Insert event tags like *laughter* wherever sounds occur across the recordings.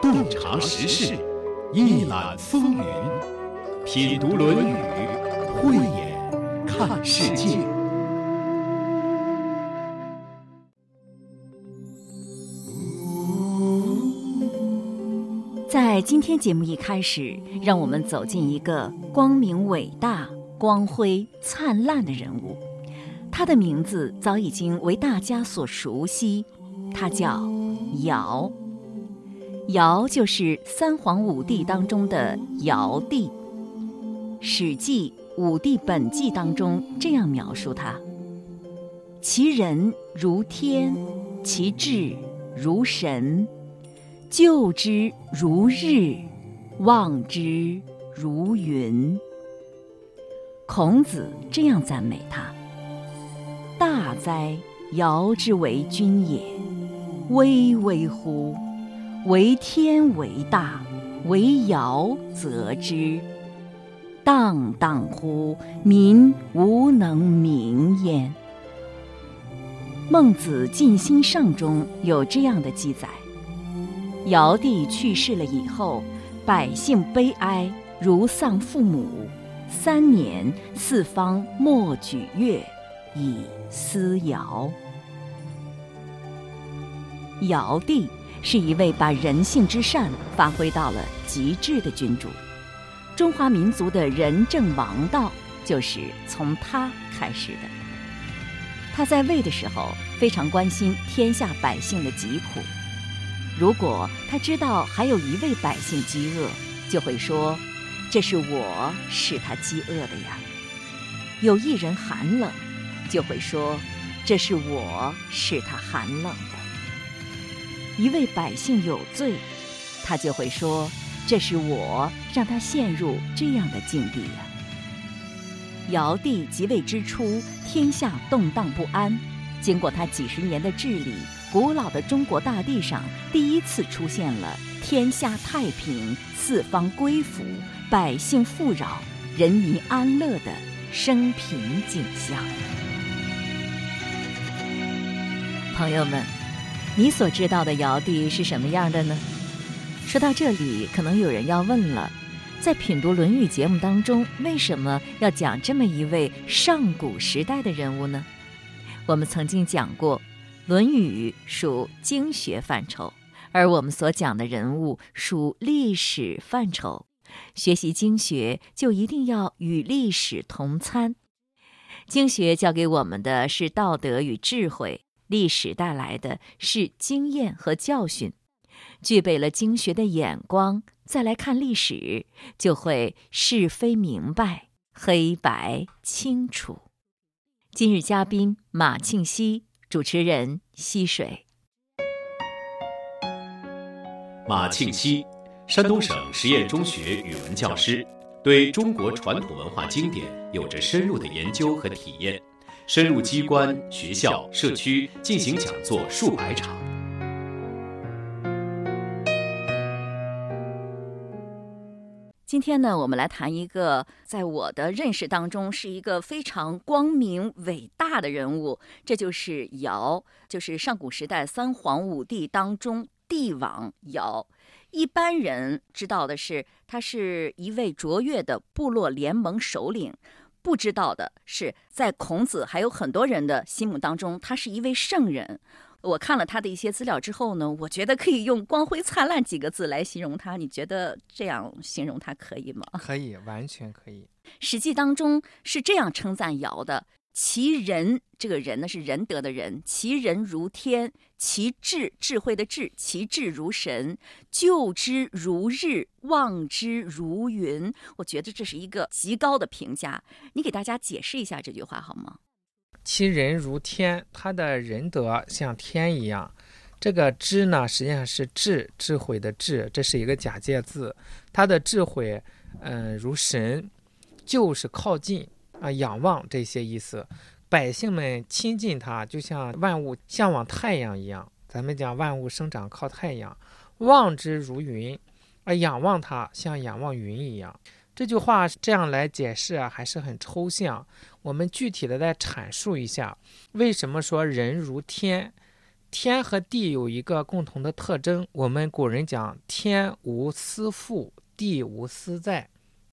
洞察时事，一览风云，品读《论语》，慧眼看世界。在今天节目一开始，让我们走进一个光明伟大、光辉灿烂的人物。他的名字早已经为大家所熟悉，他叫尧。尧就是三皇五帝当中的尧帝，《史记·五帝本纪》当中这样描述他：其人如天，其志如神，救之如日，望之如云。孔子这样赞美他：大哉，尧之为君也！巍巍乎！为天为大，为尧则之。荡荡乎，民无能名焉。孟子尽心上中有这样的记载：尧帝去世了以后，百姓悲哀，如丧父母。三年，四方莫举乐，以思尧。尧帝。是一位把人性之善发挥到了极致的君主，中华民族的仁政王道就是从他开始的。他在位的时候非常关心天下百姓的疾苦，如果他知道还有一位百姓饥饿，就会说：“这是我使他饥饿的呀。”有一人寒冷，就会说：“这是我使他寒冷的。”一位百姓有罪，他就会说：“这是我让他陷入这样的境地呀。”尧帝即位之初，天下动荡不安。经过他几十年的治理，古老的中国大地上第一次出现了天下太平、四方归服、百姓富饶、人民安乐的生平景象。朋友们。你所知道的尧帝是什么样的呢？说到这里，可能有人要问了：在品读《论语》节目当中，为什么要讲这么一位上古时代的人物呢？我们曾经讲过，《论语》属经学范畴，而我们所讲的人物属历史范畴。学习经学，就一定要与历史同参。经学教给我们的是道德与智慧。历史带来的是经验和教训，具备了经学的眼光，再来看历史，就会是非明白，黑白清楚。今日嘉宾马庆西，主持人溪水。马庆西，山东省实验中学语文教师，对中国传统文化经典有着深入的研究和体验。深入机关、学校、社区进行讲座数百场。今天呢，我们来谈一个在我的认识当中是一个非常光明伟大的人物，这就是尧，就是上古时代三皇五帝当中帝王尧。一般人知道的是，他是一位卓越的部落联盟首领。不知道的是，在孔子还有很多人的心目当中，他是一位圣人。我看了他的一些资料之后呢，我觉得可以用“光辉灿烂”几个字来形容他。你觉得这样形容他可以吗？可以，完全可以。《史记》当中是这样称赞尧的。其人，这个人呢是仁德的人。其人如天，其智智慧的智，其智如神，救之如日，望之如云。我觉得这是一个极高的评价。你给大家解释一下这句话好吗？其人如天，他的仁德像天一样。这个知呢，实际上是智智慧的智，这是一个假借字。他的智慧，嗯，如神，就是靠近。啊，仰望这些意思，百姓们亲近他，就像万物向往太阳一样。咱们讲万物生长靠太阳，望之如云，啊，仰望他像仰望云一样。这句话这样来解释啊，还是很抽象。我们具体的再阐述一下，为什么说人如天，天和地有一个共同的特征，我们古人讲“天无私覆，地无私在”，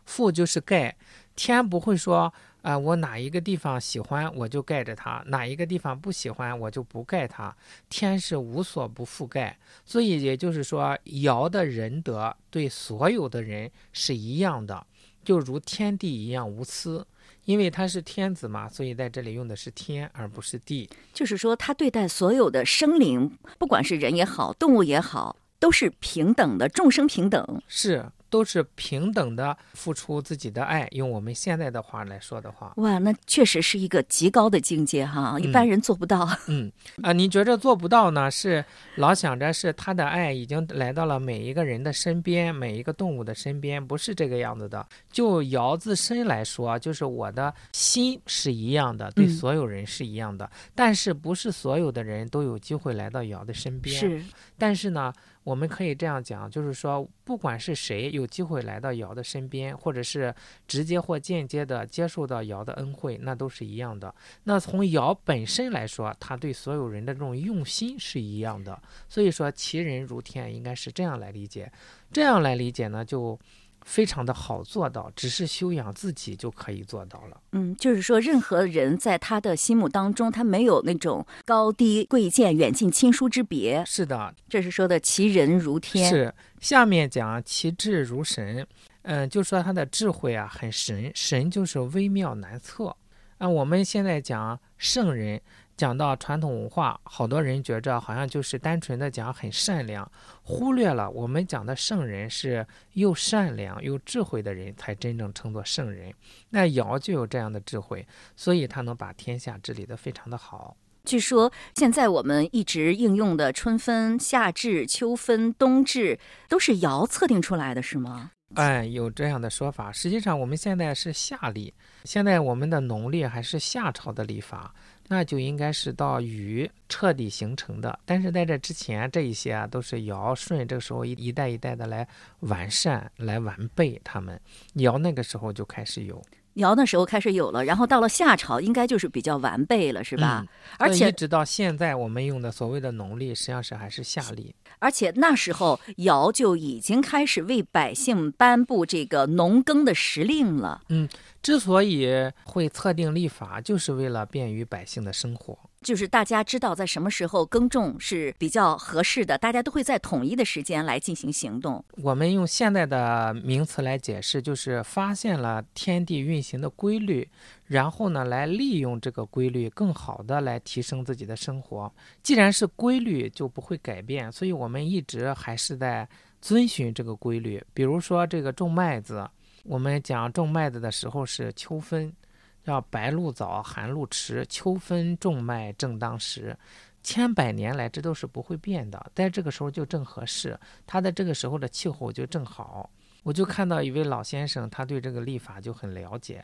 覆就是盖，天不会说啊、我哪一个地方喜欢我就盖着它，哪一个地方不喜欢我就不盖它，天是无所不覆盖，所以也就是说，尧的仁德对所有的人是一样的，就如天地一样无私。因为他是天子嘛，所以在这里用的是天而不是地。就是说，他对待所有的生灵，不管是人也好，动物也好，都是平等的，众生平等。是，都是平等的付出自己的爱。用我们现在的话来说的话，哇，那确实是一个极高的境界哈，一般人做不到。*laughs* 嗯啊，你觉着做不到呢？是老想着是他的爱已经来到了每一个人的身边，每一个动物的身边，不是这个样子的。就尧自身来说，就是我的心是一样的，对嗯所有人是一样的，但是不是所有的人都有机会来到尧的身边。是，但是呢，我们可以这样讲，就是说，不管是谁有机会来到尧的身边，或者是直接或间接的接受到尧的恩惠，那都是一样的。那从尧本身来说，他对所有人的这种用心是一样的。所以说，其人如天，应该是这样来理解。这样来理解呢，就非常的好做到，只是修养自己就可以做到了。嗯，就是说，任何人在他的心目当中，他没有那种高低贵贱、远近亲疏之别。是的，这是说的其人如天。是，下面讲其智如神，嗯，就说他的智慧啊很神，神就是微妙难测。啊，我们现在讲圣人，讲到传统文化，好多人觉着好像就是单纯的讲很善良，忽略了我们讲的圣人是又善良又智慧的人才真正称作圣人。那尧就有这样的智慧，所以他能把天下治理得非常的好。据说现在我们一直应用的春分、夏至、秋分、冬至，都是尧测定出来的，是吗？哎，有这样的说法。实际上，我们现在是夏历，现在我们的农历还是夏朝的历法，那就应该是到禹彻底形成的。但是在这之前，这一些啊都是尧舜这个时候一一代一代的来完善、来完备他们。尧那个时候就开始有，尧那时候开始有了，然后到了夏朝，应该就是比较完备了，是吧？嗯而且一直到现在，我们用的所谓的农历，实际上是还是夏历。而且那时候尧就已经开始为百姓颁布这个农耕的时令了。嗯之所以会测定历法，就是为了便于百姓的生活。就是大家知道在什么时候耕种是比较合适的，大家都会在统一的时间来进行行动。我们用现在的名词来解释，就是发现了天地运行的规律，然后呢，来利用这个规律，更好的来提升自己的生活。既然是规律，就不会改变，所以我们一直还是在遵循这个规律。比如说这个种麦子，我们讲种麦子的时候是秋分，叫白露早，寒露迟，秋分种麦正当时。千百年来，这都是不会变的，在这个时候就正合适。它的这个时候的气候就正好。我就看到一位老先生，他对这个历法就很了解。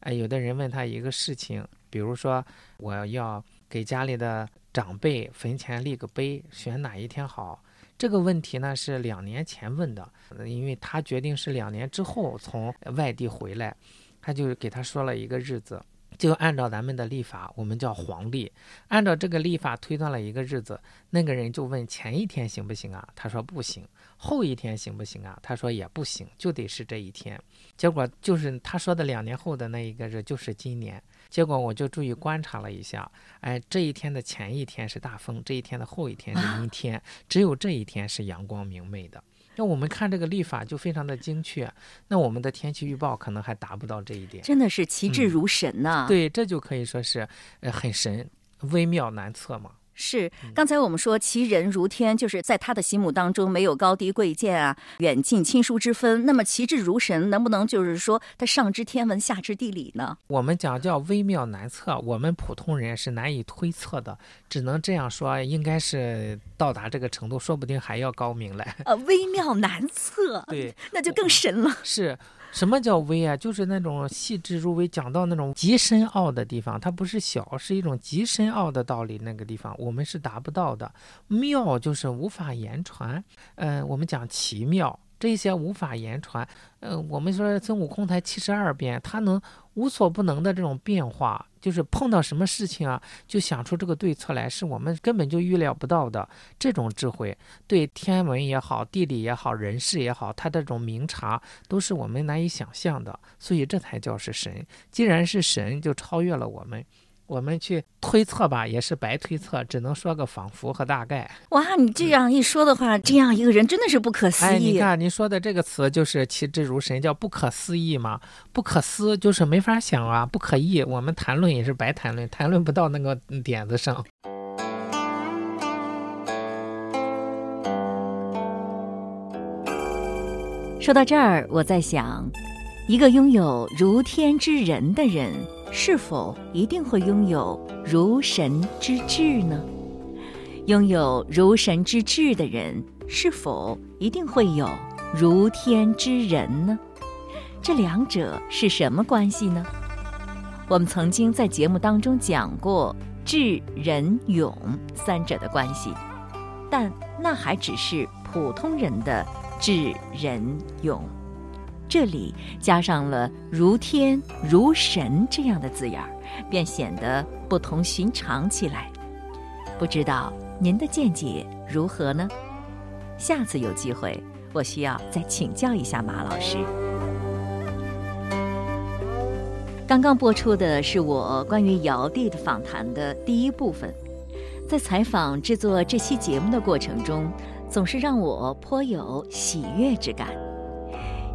哎，有的人问他一个事情，比如说我要给家里的长辈坟前立个碑，选哪一天好？这个问题呢是两年前问的，因为他决定是两年之后从外地回来，他就给他说了一个日子。就按照咱们的历法，我们叫黄历，按照这个历法推断了一个日子。那个人就问前一天行不行啊？他说不行。后一天行不行啊？他说也不行，就得是这一天。结果就是他说的两年后的那一个日就是今年。结果我就注意观察了一下，哎，这一天的前一天是大风，这一天的后一天是阴天，只有这一天是阳光明媚的。那我们看这个历法就非常的精确，那我们的天气预报可能还达不到这一点。真的是其志嗯如神呐、对，这就可以说是呃很神，微妙难测嘛。是，刚才我们说其人如天，就是在他的心目当中没有高低贵贱啊、远近亲疏之分。那么其智如神，能不能就是说他上知天文，下知地理呢？我们讲叫微妙难测，我们普通人是难以推测的，只能这样说，应该是到达这个程度，说不定还要高明嘞。呃，微妙难测，对，那就更神了。是什么叫微啊？就是那种细致入微，讲到那种极深奥的地方，它不是小，是一种极深奥的道理。那个地方我们是达不到的。妙就是无法言传。嗯、我们讲奇妙。这些无法言传。嗯，我们说孙悟空才七十二变，他能无所不能的这种变化，就是碰到什么事情啊，就想出这个对策来，是我们根本就预料不到的。这种智慧，对天文也好，地理也好，人事也好，他这种明察，都是我们难以想象的。所以这才叫是神。既然是神，就超越了我们。我们去推测吧，也是白推测，只能说个仿佛和大概。哇，你这样一说的话，这样一个人真的是不可思议。哎，你看你说的这个词就是其之如神，叫不可思议嘛？不可思就是没法想啊，不可议。我们谈论也是白谈论，谈论不到那个点子上。说到这儿，我在想，一个拥有如天之人的人。是否一定会拥有如神之智呢？拥有如神之智的人，是否一定会有如天之人呢？这两者是什么关系呢？我们曾经在节目当中讲过智、仁、勇三者的关系，但那还只是普通人的智、仁、勇。这里加上了“如天”“如神”这样的字眼儿，便显得不同寻常起来。不知道您的见解如何呢？下次有机会，我需要再请教一下马老师。刚刚播出的是我关于尧帝的访谈的第一部分，在采访制作这期节目的过程中，总是让我颇有喜悦之感。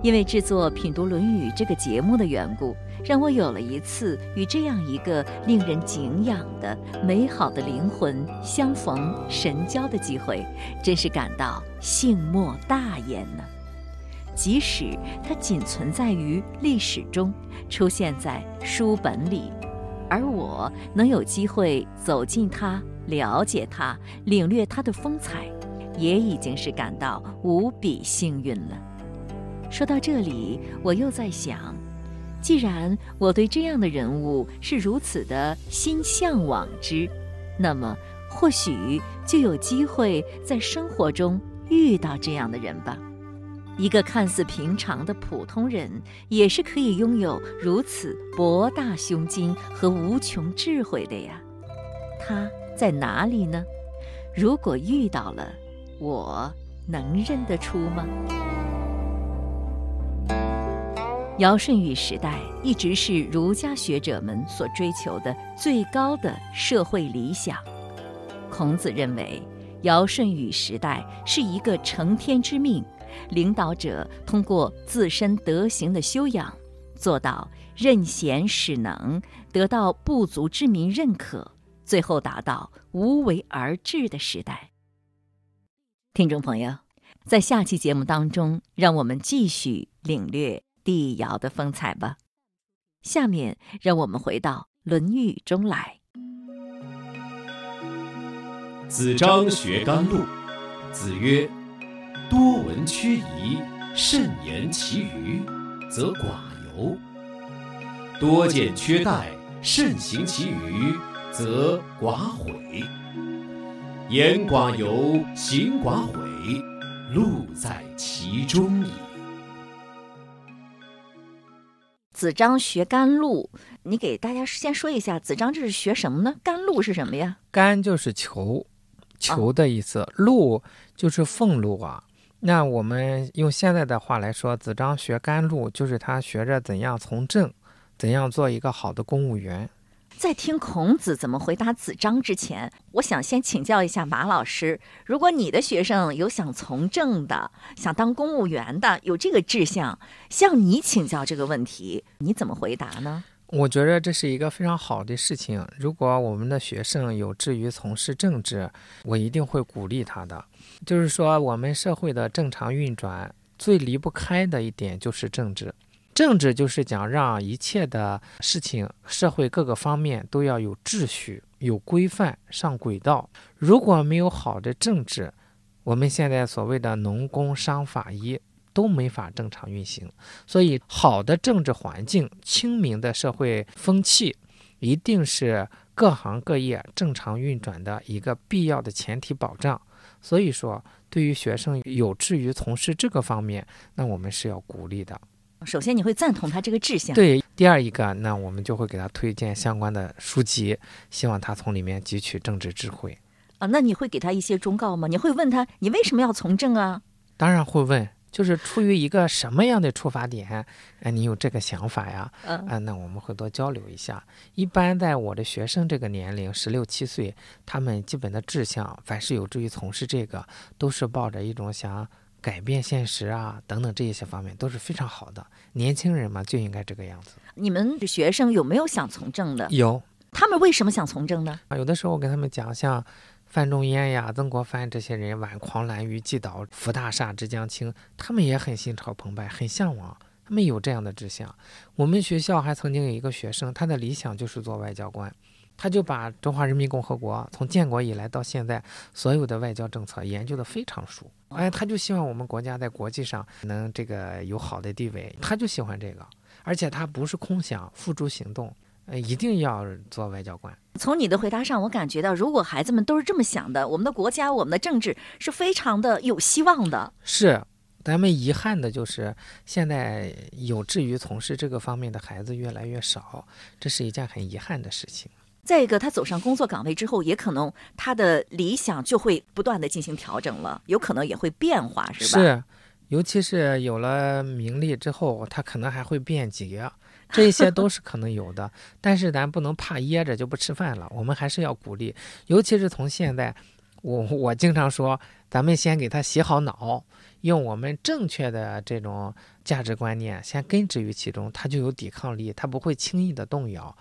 因为制作《品读论语》这个节目的缘故，让我有了一次与这样一个令人敬仰的美好的灵魂相逢神交的机会，真是感到幸莫大焉呢。即使它仅存在于历史中，出现在书本里，而我能有机会走进它、了解它、领略它的风采，也已经是感到无比幸运了。说到这里，我又在想，既然我对这样的人物是如此的心向往之，那么或许就有机会在生活中遇到这样的人吧。一个看似平常的普通人，也是可以拥有如此博大胸襟和无穷智慧的呀。他在哪里呢？如果遇到了，我能认得出吗？尧舜禹时代一直是儒家学者们所追求的最高的社会理想。孔子认为，尧舜禹时代是一个承天之命，领导者通过自身德行的修养，做到任贤使能，得到部族之民认可，最后达到无为而治的时代。听众朋友，在下期节目当中，让我们继续领略。帝尧的风采吧。下面让我们回到《论语》中来。子张学甘露。子曰：“多闻缺仪，慎言其余，则寡尤；多见缺殆，慎行其余，则寡悔。言寡尤，行寡悔，路在其中矣。”子张学甘露，你给大家先说一下，子张这是学什么呢？甘露是什么呀？甘就是求，求的意思；露就是俸禄啊。那我们用现在的话来说，子张学甘露，就是他学着怎样从政，怎样做一个好的公务员。在听孔子怎么回答子张之前，我想先请教一下马老师：如果你的学生有想从政的、想当公务员的，有这个志向，向你请教这个问题，你怎么回答呢？我觉得这是一个非常好的事情。如果我们的学生有志于从事政治，我一定会鼓励他的。就是说，我们社会的正常运转最离不开的一点就是政治。政治就是讲让一切的事情，社会各个方面都要有秩序、有规范、上轨道。如果没有好的政治，我们现在所谓的农工商法医都没法正常运行。所以，好的政治环境、清明的社会风气，一定是各行各业正常运转的一个必要的前提保障。所以说。对于学生有志于从事这个方面，那我们是要鼓励的。首先，你会赞同他这个志向。对，第二一个，那我们就会给他推荐相关的书籍，希望他从里面汲取政治智慧。啊，那你会给他一些忠告吗？你会问他，你为什么要从政啊？当然会问，就是出于一个什么样的出发点，哎，你有这个想法呀？嗯啊，那我们会多交流一下。一般在我的学生这个年龄，十六七岁，他们基本的志向，凡是有志于从事这个，都是抱着一种想改变现实啊等等这一些方面，都是非常好的。年轻人嘛，就应该这个样子。你们的学生有没有想从政的？有他们为什么想从政呢？啊，有的时候我跟他们讲，像范仲淹呀、曾国藩这些人，挽狂澜于既倒，扶大厦之将倾，他们也很心潮澎湃，很向往，他们有这样的志向。我们学校还曾经有一个学生，他的理想就是做外交官，他就把中华人民共和国从建国以来到现在所有的外交政策研究的非常熟。哎，他就希望我们国家在国际上能这个有好的地位，他就喜欢这个，而且他不是空想，付诸行动，呃，一定要做外交官。从你的回答上，我感觉到，如果孩子们都是这么想的，我们的国家、我们的政治是非常的有希望的。是，咱们遗憾的就是现在有志于从事这个方面的孩子越来越少，这是一件很遗憾的事情。再一个，他走上工作岗位之后，也可能他的理想就会不断的进行调整了，有可能也会变化，是吧？是，尤其是有了名利之后，他可能还会变节，这些都是可能有的。但是咱不能怕噎着就不吃饭了，我们还是要鼓励，尤其是从现在，我我经常说，咱们先给他洗好脑，用我们正确的这种价值观念先根植于其中，他就有抵抗力，他不会轻易的动摇。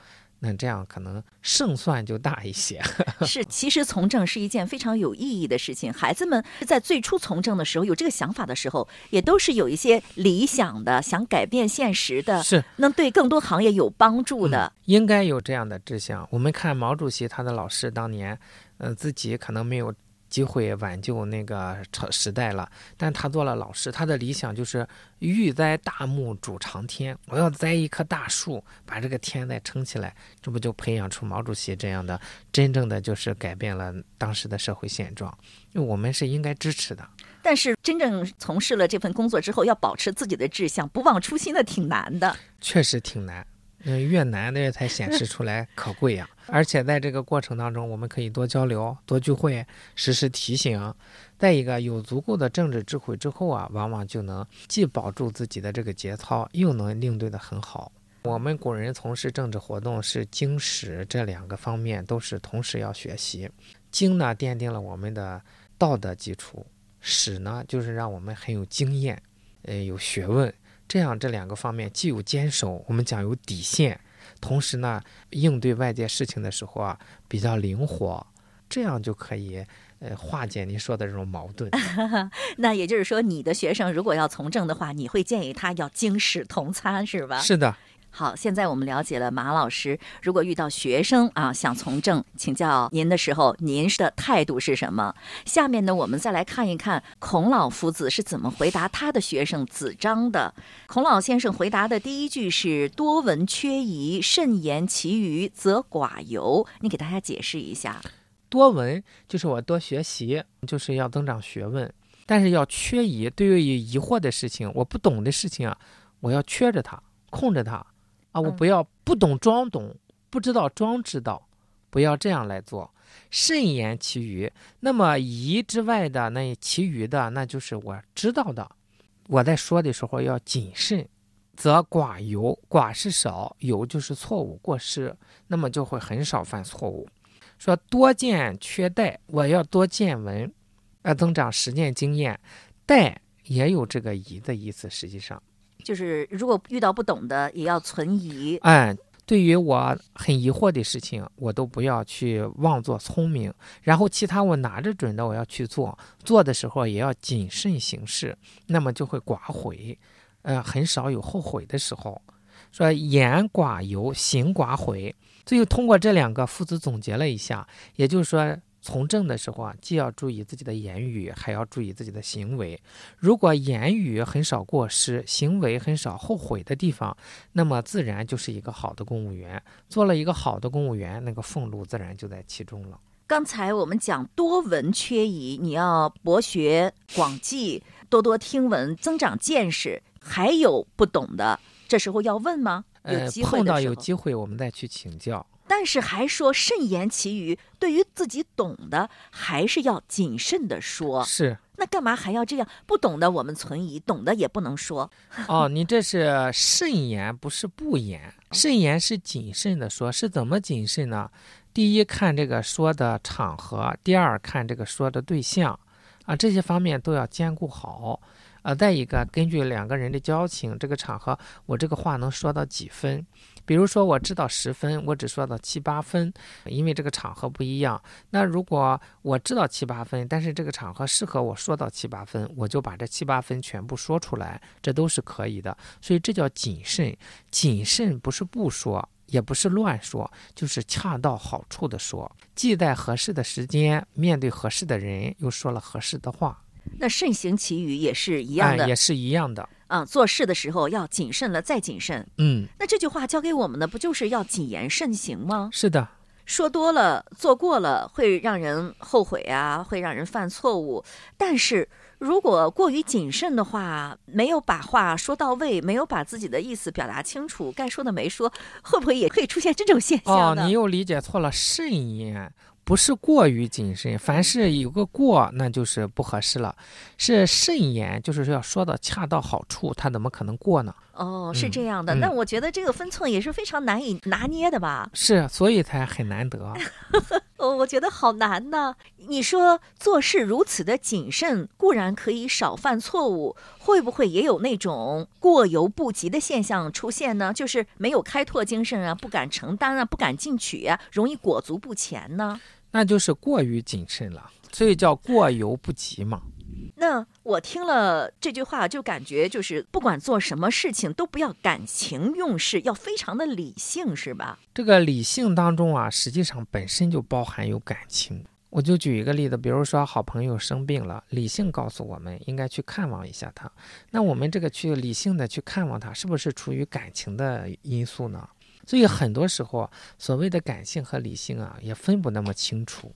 那这样可能胜算就大一些。*laughs* 是，其实从政是一件非常有意义的事情。孩子们在最初从政的时候，有这个想法的时候，也都是有一些理想的，想改变现实的，是能对更多行业有帮助的。应该有这样的志向。我们看毛主席他的老师当年，呃，自己可能没有机会挽救那个朝时代了，但他做了老师，他的理想就是欲栽大木，主长天。我要栽一棵大树，把这个天再撑起来，这不就培养出毛主席这样的真正的就是改变了当时的社会现状？因为我们是应该支持的。但是真正从事了这份工作之后，要保持自己的志向，不忘初心的，挺难的。确实挺难。嗯，越难的才显示出来可贵呀、而且在这个过程当中，我们可以多交流、多聚会，实时提醒。再一个，有足够的政治智慧之后啊，往往就能既保住自己的这个节操，又能应对的很好。我们古人从事政治活动是经史这两个方面都是同时要学习。经呢，奠定了我们的道德基础；史呢，就是让我们很有经验，呃，有学问。这样这两个方面既有坚守，我们讲有底线，同时呢，应对外界事情的时候啊比较灵活，这样就可以呃化解您说的这种矛盾。*laughs* 那也就是说，你的学生如果要从政的话，你会建议他要经史同参，是吧？是的，好，现在我们了解了马老师，如果遇到学生啊想从政，请教您的时候，您的态度是什么？下面呢，我们再来看一看孔老夫子是怎么回答他的学生子张的。孔老先生回答的第一句是“多闻缺仪，慎言其余，则寡尤”。你给大家解释一下。多闻就是我多学习，就是要增长学问，但是要缺疑。对于疑惑的事情，我不懂的事情啊，我要缺着它，空着它，啊，我嗯不要不懂装懂，不知道装知道，不要这样来做。慎言其余，那么疑之外的那其余的，那就是我知道的。我在说的时候要谨慎，则寡尤。寡是少，尤就是错误过失，那么就会很少犯错误。说多见缺代，我要多见闻，要增长实践经验。代也有这个疑的意思，实际上，就是如果遇到不懂的，也要存疑。哎，对于我很疑惑的事情，我都不要去妄作聪明，然后其他我拿着准的我要去做，做的时候也要谨慎行事，那么就会寡悔，呃，很少有后悔的时候。说言寡尤，行寡悔。最后通过这两个，父子总结了一下，也就是说，从政的时候啊，既要注意自己的言语，还要注意自己的行为。如果言语很少过失，行为很少后悔的地方，那么自然就是一个好的公务员。做了一个好的公务员，那个俸禄自然就在其中了。刚才我们讲多闻缺仪，你要博学广记，多多听闻，增长见识。还有不懂的，这时候要问吗？有呃，机会碰到。有机会我们再去请教。但是还说慎言其余，对于自己懂的，还是要谨慎的说。是那干嘛还要这样？不懂的我们存疑，懂的也不能说。*laughs* 哦，你这是慎言，不是不言。慎言是谨慎的说，是怎么谨慎呢？第一看这个说的场合，第二看这个说的对象，啊，这些方面都要兼顾好。啊，再一个，根据两个人的交情，这个场合我这个话能说到几分？比如说我知道十分，我只说到七八分，因为这个场合不一样。那如果我知道七八分，但是这个场合适合我说到七八分，我就把这七八分全部说出来，这都是可以的。所以这叫谨慎。谨慎不是不说，也不是乱说，就是恰到好处的说，既在合适的时间，面对合适的人，又说了合适的话，那慎行其语也是一样的哎，也是一样的。嗯、做事的时候要谨慎了再谨慎。嗯，那这句话教给我们的不就是要谨言慎行吗？是的，说多了，做过了，会让人后悔啊，会让人犯错误。但是如果过于谨慎的话，没有把话说到位，没有把自己的意思表达清楚，该说的没说，会不会也会出现这种现哦象，呢？你又理解错了，慎言不是过于谨慎，凡是有个过，那就是不合适了。是慎言，就是要说的恰到好处，他怎么可能过呢？哦，是嗯这样的。嗯那我觉得这个分寸也是非常难以拿捏的吧？是，所以才很难得。*laughs* 哦，我觉得好难呢。你说做事如此的谨慎，固然可以少犯错误，会不会也有那种过犹不及的现象出现呢？就是没有开拓精神啊，不敢承担啊，不敢进取啊，容易裹足不前呢？那就是过于谨慎了，所以叫过犹不及嘛。那我听了这句话，就感觉就是不管做什么事情都不要感情用事，要非常的理性，是吧？这个理性当中啊，实际上本身就包含有感情。我就举一个例子，比如说好朋友生病了，理性告诉我们应该去看望一下他，那我们这个去理性的去看望他，是不是出于感情的因素呢？所以很多时候，所谓的感性和理性啊，也分不那么清楚。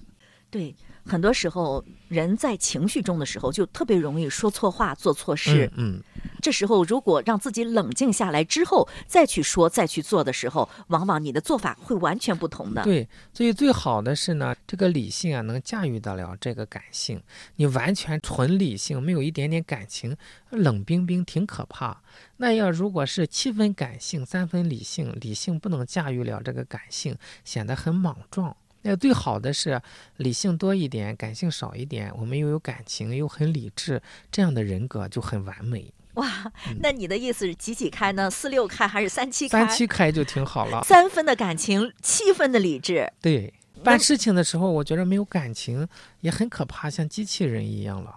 对，很多时候人在情绪中的时候，就特别容易说错话、做错事。嗯，这时候，如果让自己冷静下来之后再去说、再去做的时候，往往你的做法会完全不同的。对，所以最好的是呢，这个理性啊能驾驭得了这个感性。你完全纯理性，没有一点点感情，冷冰冰挺可怕。那要如果是七分感性，三分理性，理性不能驾驭了这个感性，显得很莽撞。那最好的是理性多一点，感性少一点，我们又有感情，又很理智，这样的人格就很完美。哇，那你的意思是几几开呢？四六开还是三七开？三七开就挺好了。*laughs* 三分的感情，七分的理智。对，办事情的时候，我觉得没有感情也很可怕，像机器人一样了。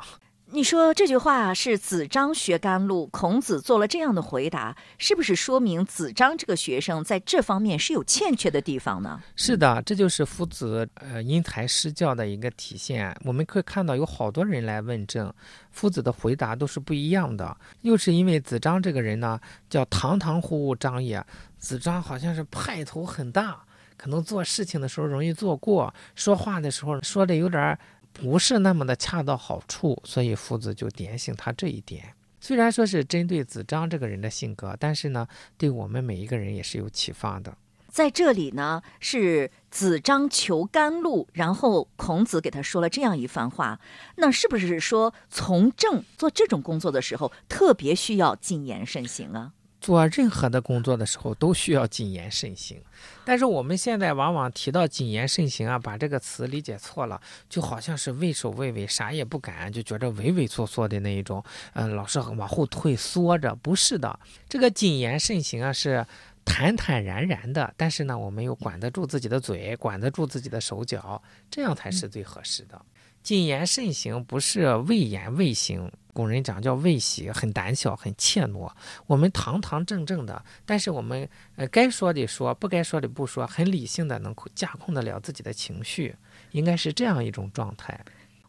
你说这句话是子张学甘露，孔子做了这样的回答，是不是说明子张这个学生在这方面是有欠缺的地方呢？是的，这就是夫子呃因材施教的一个体现。我们可以看到有好多人来问政，夫子的回答都是不一样的。又是因为子张这个人呢，叫堂堂户户张也，子张好像是派头很大，可能做事情的时候容易做过，说话的时候说的有点不是那么的恰到好处，所以夫子就点醒他这一点。虽然说是针对子张这个人的性格，但是呢，对我们每一个人也是有启发的。在这里呢，是子张求甘露，然后孔子给他说了这样一番话。那是不是说从政做这种工作的时候，特别需要谨言慎行啊？做任何的工作的时候都需要谨言慎行，但是我们现在往往提到谨言慎行啊，把这个词理解错了，就好像是畏首畏尾，啥也不敢，就觉着畏畏缩缩的那一种，嗯、老是往后退缩着。不是的，这个谨言慎行啊是坦坦然然的，但是呢，我们又管得住自己的嘴，管得住自己的手脚，这样才是最合适的。谨言慎行不是畏言畏行，古人讲叫畏喜，很胆小，很怯懦。我们堂堂正正的，但是我们呃该说的说，不该说的不说，很理性的能够驾控得了自己的情绪，应该是这样一种状态。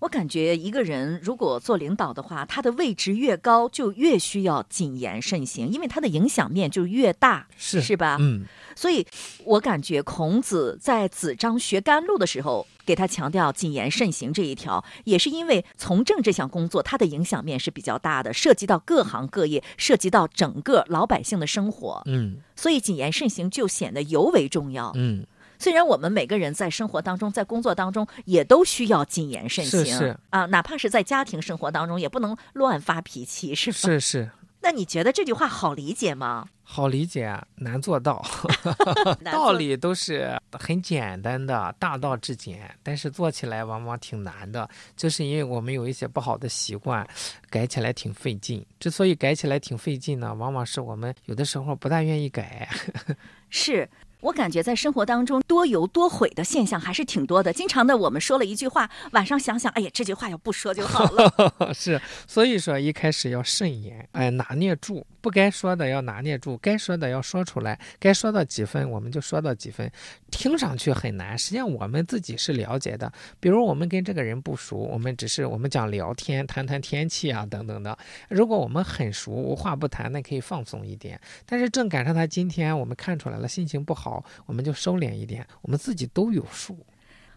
我感觉一个人如果做领导的话，他的位置越高，就越需要谨言慎行，因为他的影响面就越大，是是吧？嗯，所以我感觉孔子在子张学甘露的时候，给他强调谨言慎行这一条，也是因为从政这项工作，它的影响面是比较大的，涉及到各行各业，涉及到整个老百姓的生活，嗯。所以谨言慎行就显得尤为重要。嗯，虽然我们每个人在生活当中，在工作当中也都需要谨言慎行是是。啊，哪怕是在家庭生活当中，也不能乱发脾气，是吧？是是，那你觉得这句话好理解吗？好理解，难做到。*laughs* *laughs* 难道理都是很简单的，大道至简，但是做起来往往挺难的，就是因为我们有一些不好的习惯，改起来挺费劲。之所以改起来挺费劲呢，往往是我们有的时候不大愿意改。*laughs* 是我感觉在生活当中多油多悔的现象还是挺多的。经常的，我们说了一句话，晚上想想，哎呀，这句话要不说就好了。*laughs* 是，所以说一开始要慎言，哎，拿捏住，不该说的要拿捏住，该说的要说出来，该说到几分我们就说到几分。听上去很难，实际上我们自己是了解的。比如我们跟这个人不熟，我们只是我们讲聊天，谈谈天气啊等等的。如果我们很熟，无话不谈，那可以放松一点。但是正赶上他今天我们看出来了心情不好，我们就收敛一点，我们自己都有数。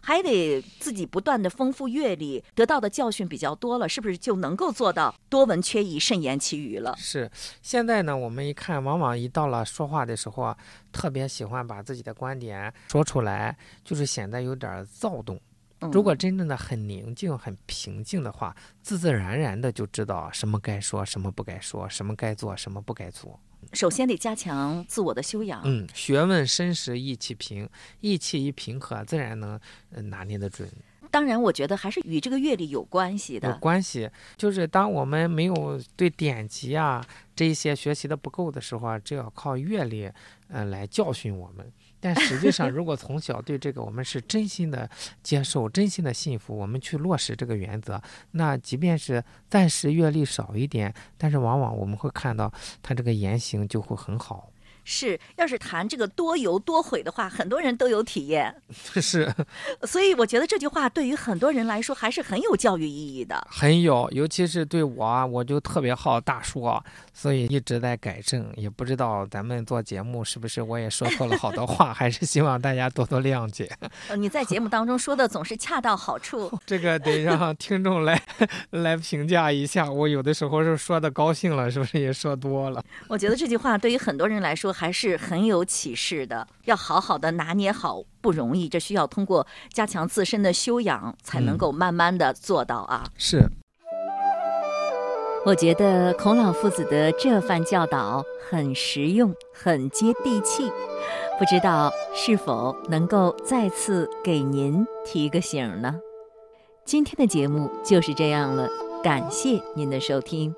还得自己不断的丰富阅历，得到的教训比较多了，是不是就能够做到多闻缺仪，慎言其余了？是，现在呢，我们一看，往往一到了说话的时候啊，特别喜欢把自己的观点说出来，就是显得有点躁动。嗯如果真正的很宁静、很平静的话，自自然然的就知道什么该说，什么不该说，什么该做，什么不该做。首先得加强自我的修养。嗯，学问深时意气平，意气一平和，自然能呃拿捏得准。当然，我觉得还是与这个阅历有关系的有的。关系，就是当我们没有对典籍啊这一些学习的不够的时候啊，这要靠阅历，呃，来教训我们。但实际上，如果从小对这个我们是真心的接受、真心的信服，我们去落实这个原则，那即便是暂时阅历少一点，但是往往我们会看到他这个言行就会很好。是，要是谈这个多油多悔的话，很多人都有体验。*laughs* 是所以我觉得这句话对于很多人来说还是很有教育意义的。很有，尤其是对我啊，我就特别好大说，所以一直在改正。也不知道咱们做节目是不是我也说错了好多话，*laughs* 还是希望大家多多谅解。呃，你在节目当中说的总是恰到好处。*laughs* 这个得让听众来来评价一下。我有的时候是说的高兴了，是不是也说多了？我觉得这句话对于很多人来说还是很有启示的。要好好的拿捏好不容易，这需要通过加强自身的修养才能够慢慢的做到啊。是，我觉得孔老夫子的这番教导很实用，很接地气，不知道是否能够再次给您提个醒呢？今天的节目就是这样了，感谢您的收听。